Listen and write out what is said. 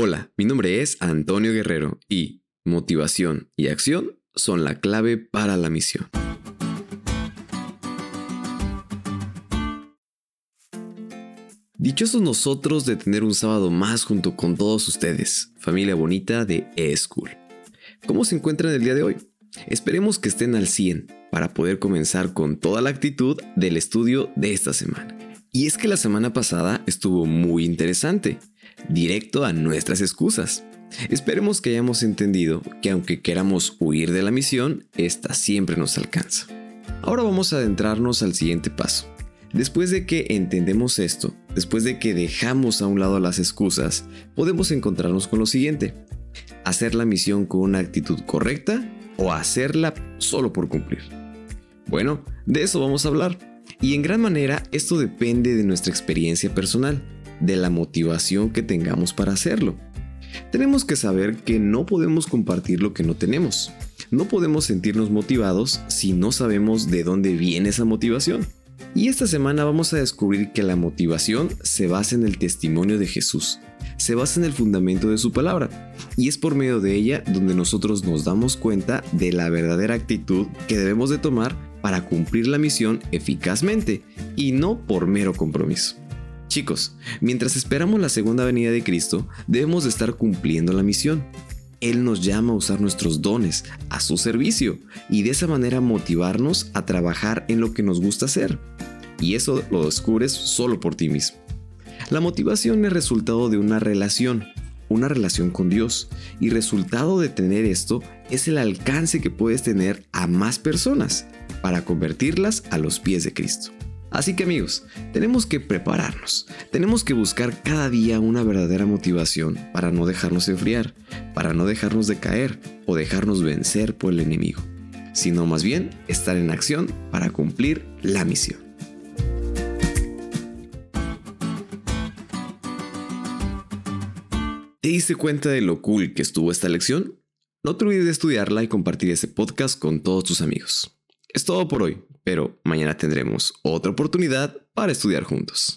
Hola, mi nombre es Antonio Guerrero y motivación y acción son la clave para la misión. Dichosos nosotros de tener un sábado más junto con todos ustedes, familia bonita de eSchool. ¿Cómo se encuentran el día de hoy? Esperemos que estén al 100 para poder comenzar con toda la actitud del estudio de esta semana. Y es que la semana pasada estuvo muy interesante directo a nuestras excusas. Esperemos que hayamos entendido que aunque queramos huir de la misión, esta siempre nos alcanza. Ahora vamos a adentrarnos al siguiente paso. Después de que entendemos esto, después de que dejamos a un lado las excusas, podemos encontrarnos con lo siguiente. Hacer la misión con una actitud correcta o hacerla solo por cumplir. Bueno, de eso vamos a hablar. Y en gran manera esto depende de nuestra experiencia personal de la motivación que tengamos para hacerlo. Tenemos que saber que no podemos compartir lo que no tenemos. No podemos sentirnos motivados si no sabemos de dónde viene esa motivación. Y esta semana vamos a descubrir que la motivación se basa en el testimonio de Jesús, se basa en el fundamento de su palabra, y es por medio de ella donde nosotros nos damos cuenta de la verdadera actitud que debemos de tomar para cumplir la misión eficazmente y no por mero compromiso. Chicos, mientras esperamos la segunda venida de Cristo, debemos de estar cumpliendo la misión. Él nos llama a usar nuestros dones a su servicio y de esa manera motivarnos a trabajar en lo que nos gusta hacer. Y eso lo descubres solo por ti mismo. La motivación es resultado de una relación, una relación con Dios, y resultado de tener esto es el alcance que puedes tener a más personas para convertirlas a los pies de Cristo. Así que amigos, tenemos que prepararnos, tenemos que buscar cada día una verdadera motivación para no dejarnos enfriar, para no dejarnos decaer o dejarnos vencer por el enemigo, sino más bien estar en acción para cumplir la misión. ¿Te diste cuenta de lo cool que estuvo esta lección? No te olvides de estudiarla y compartir ese podcast con todos tus amigos. Es todo por hoy, pero mañana tendremos otra oportunidad para estudiar juntos.